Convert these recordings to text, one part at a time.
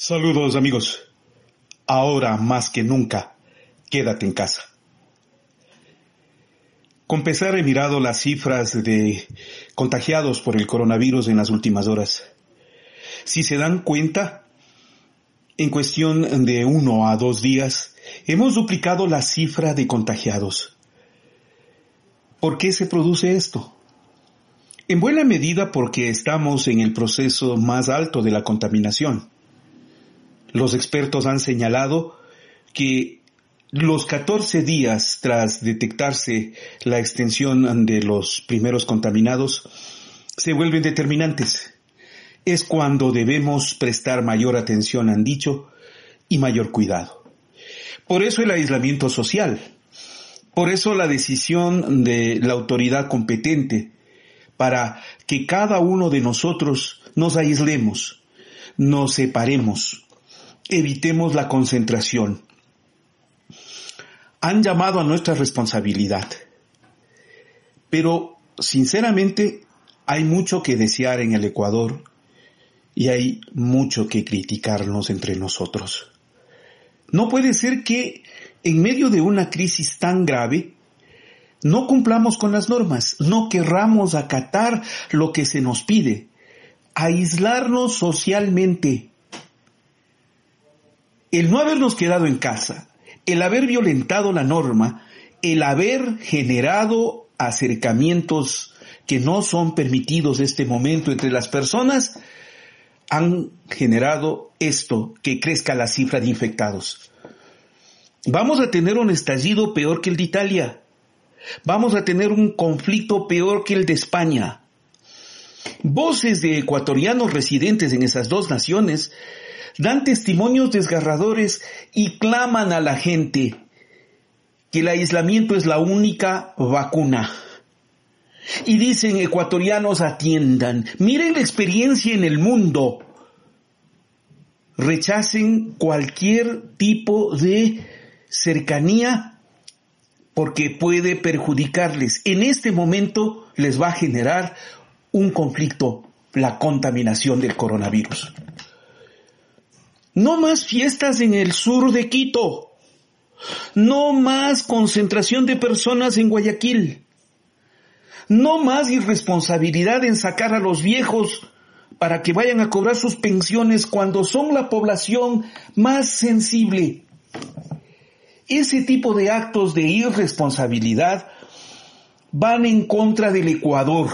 Saludos amigos. Ahora más que nunca, quédate en casa. Con pesar he mirado las cifras de contagiados por el coronavirus en las últimas horas. Si se dan cuenta, en cuestión de uno a dos días, hemos duplicado la cifra de contagiados. ¿Por qué se produce esto? En buena medida porque estamos en el proceso más alto de la contaminación los expertos han señalado que los 14 días tras detectarse la extensión de los primeros contaminados se vuelven determinantes. Es cuando debemos prestar mayor atención, han dicho, y mayor cuidado. Por eso el aislamiento social, por eso la decisión de la autoridad competente para que cada uno de nosotros nos aislemos, nos separemos, evitemos la concentración. Han llamado a nuestra responsabilidad. Pero, sinceramente, hay mucho que desear en el Ecuador y hay mucho que criticarnos entre nosotros. No puede ser que, en medio de una crisis tan grave, no cumplamos con las normas, no querramos acatar lo que se nos pide, aislarnos socialmente, el no habernos quedado en casa, el haber violentado la norma, el haber generado acercamientos que no son permitidos en este momento entre las personas, han generado esto, que crezca la cifra de infectados. Vamos a tener un estallido peor que el de Italia. Vamos a tener un conflicto peor que el de España. Voces de ecuatorianos residentes en esas dos naciones dan testimonios desgarradores y claman a la gente que el aislamiento es la única vacuna. Y dicen ecuatorianos atiendan, miren la experiencia en el mundo, rechacen cualquier tipo de cercanía porque puede perjudicarles. En este momento les va a generar un conflicto, la contaminación del coronavirus. No más fiestas en el sur de Quito. No más concentración de personas en Guayaquil. No más irresponsabilidad en sacar a los viejos para que vayan a cobrar sus pensiones cuando son la población más sensible. Ese tipo de actos de irresponsabilidad van en contra del Ecuador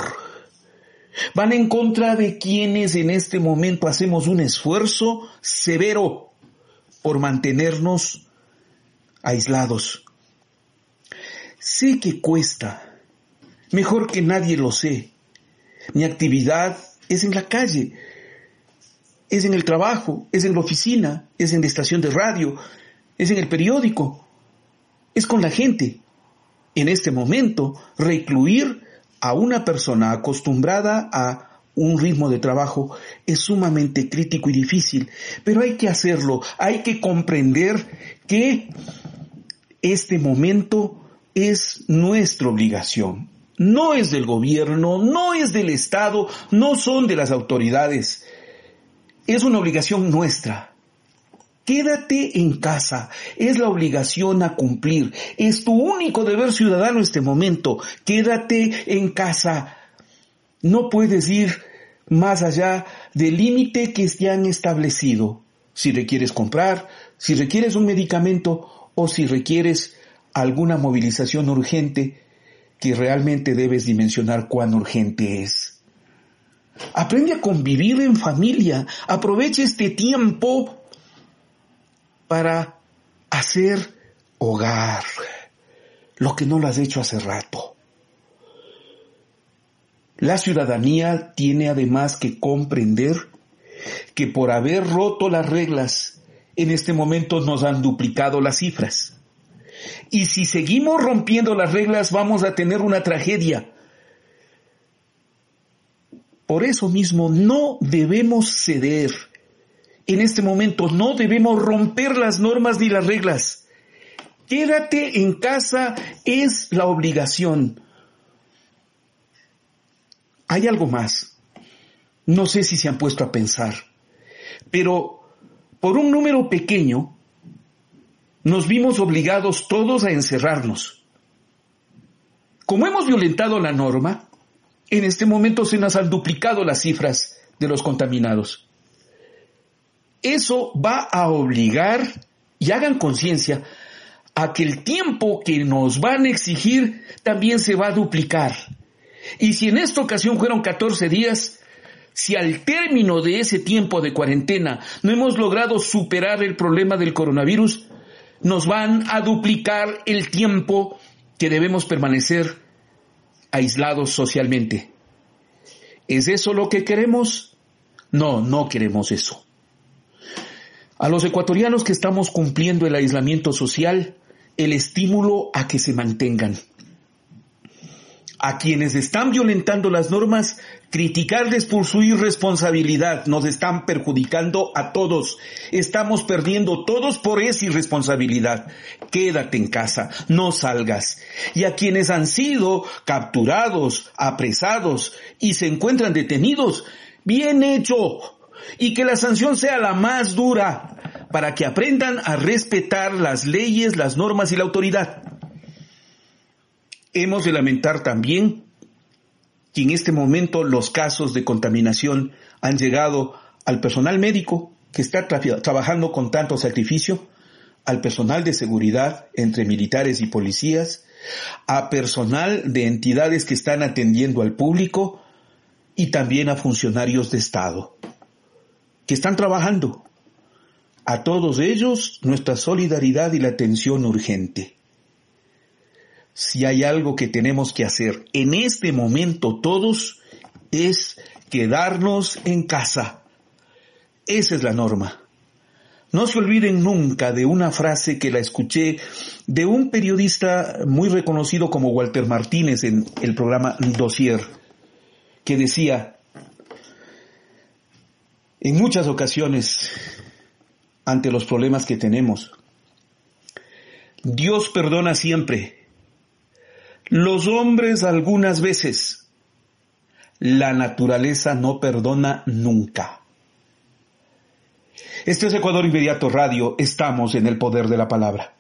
Van en contra de quienes en este momento hacemos un esfuerzo severo por mantenernos aislados. Sé que cuesta, mejor que nadie lo sé. Mi actividad es en la calle, es en el trabajo, es en la oficina, es en la estación de radio, es en el periódico, es con la gente. En este momento, recluir a una persona acostumbrada a un ritmo de trabajo es sumamente crítico y difícil, pero hay que hacerlo, hay que comprender que este momento es nuestra obligación. No es del gobierno, no es del Estado, no son de las autoridades. Es una obligación nuestra. Quédate en casa. Es la obligación a cumplir. Es tu único deber ciudadano este momento. Quédate en casa. No puedes ir más allá del límite que se han establecido. Si requieres comprar, si requieres un medicamento o si requieres alguna movilización urgente que realmente debes dimensionar cuán urgente es. Aprende a convivir en familia. Aprovecha este tiempo para hacer hogar, lo que no lo has hecho hace rato. La ciudadanía tiene además que comprender que por haber roto las reglas, en este momento nos han duplicado las cifras. Y si seguimos rompiendo las reglas vamos a tener una tragedia. Por eso mismo no debemos ceder en este momento no debemos romper las normas ni las reglas. Quédate en casa es la obligación. Hay algo más. No sé si se han puesto a pensar, pero por un número pequeño, nos vimos obligados todos a encerrarnos. Como hemos violentado la norma, en este momento se nos han duplicado las cifras de los contaminados. Eso va a obligar, y hagan conciencia, a que el tiempo que nos van a exigir también se va a duplicar. Y si en esta ocasión fueron 14 días, si al término de ese tiempo de cuarentena no hemos logrado superar el problema del coronavirus, nos van a duplicar el tiempo que debemos permanecer aislados socialmente. ¿Es eso lo que queremos? No, no queremos eso. A los ecuatorianos que estamos cumpliendo el aislamiento social, el estímulo a que se mantengan. A quienes están violentando las normas, criticarles por su irresponsabilidad. Nos están perjudicando a todos. Estamos perdiendo todos por esa irresponsabilidad. Quédate en casa, no salgas. Y a quienes han sido capturados, apresados y se encuentran detenidos, bien hecho. Y que la sanción sea la más dura para que aprendan a respetar las leyes, las normas y la autoridad. Hemos de lamentar también que en este momento los casos de contaminación han llegado al personal médico que está trabajando con tanto sacrificio, al personal de seguridad entre militares y policías, a personal de entidades que están atendiendo al público y también a funcionarios de Estado que están trabajando a todos ellos nuestra solidaridad y la atención urgente. Si hay algo que tenemos que hacer en este momento todos es quedarnos en casa. Esa es la norma. No se olviden nunca de una frase que la escuché de un periodista muy reconocido como Walter Martínez en el programa Dossier, que decía, en muchas ocasiones ante los problemas que tenemos. Dios perdona siempre. Los hombres algunas veces. La naturaleza no perdona nunca. Este es Ecuador Inmediato Radio. Estamos en el poder de la palabra.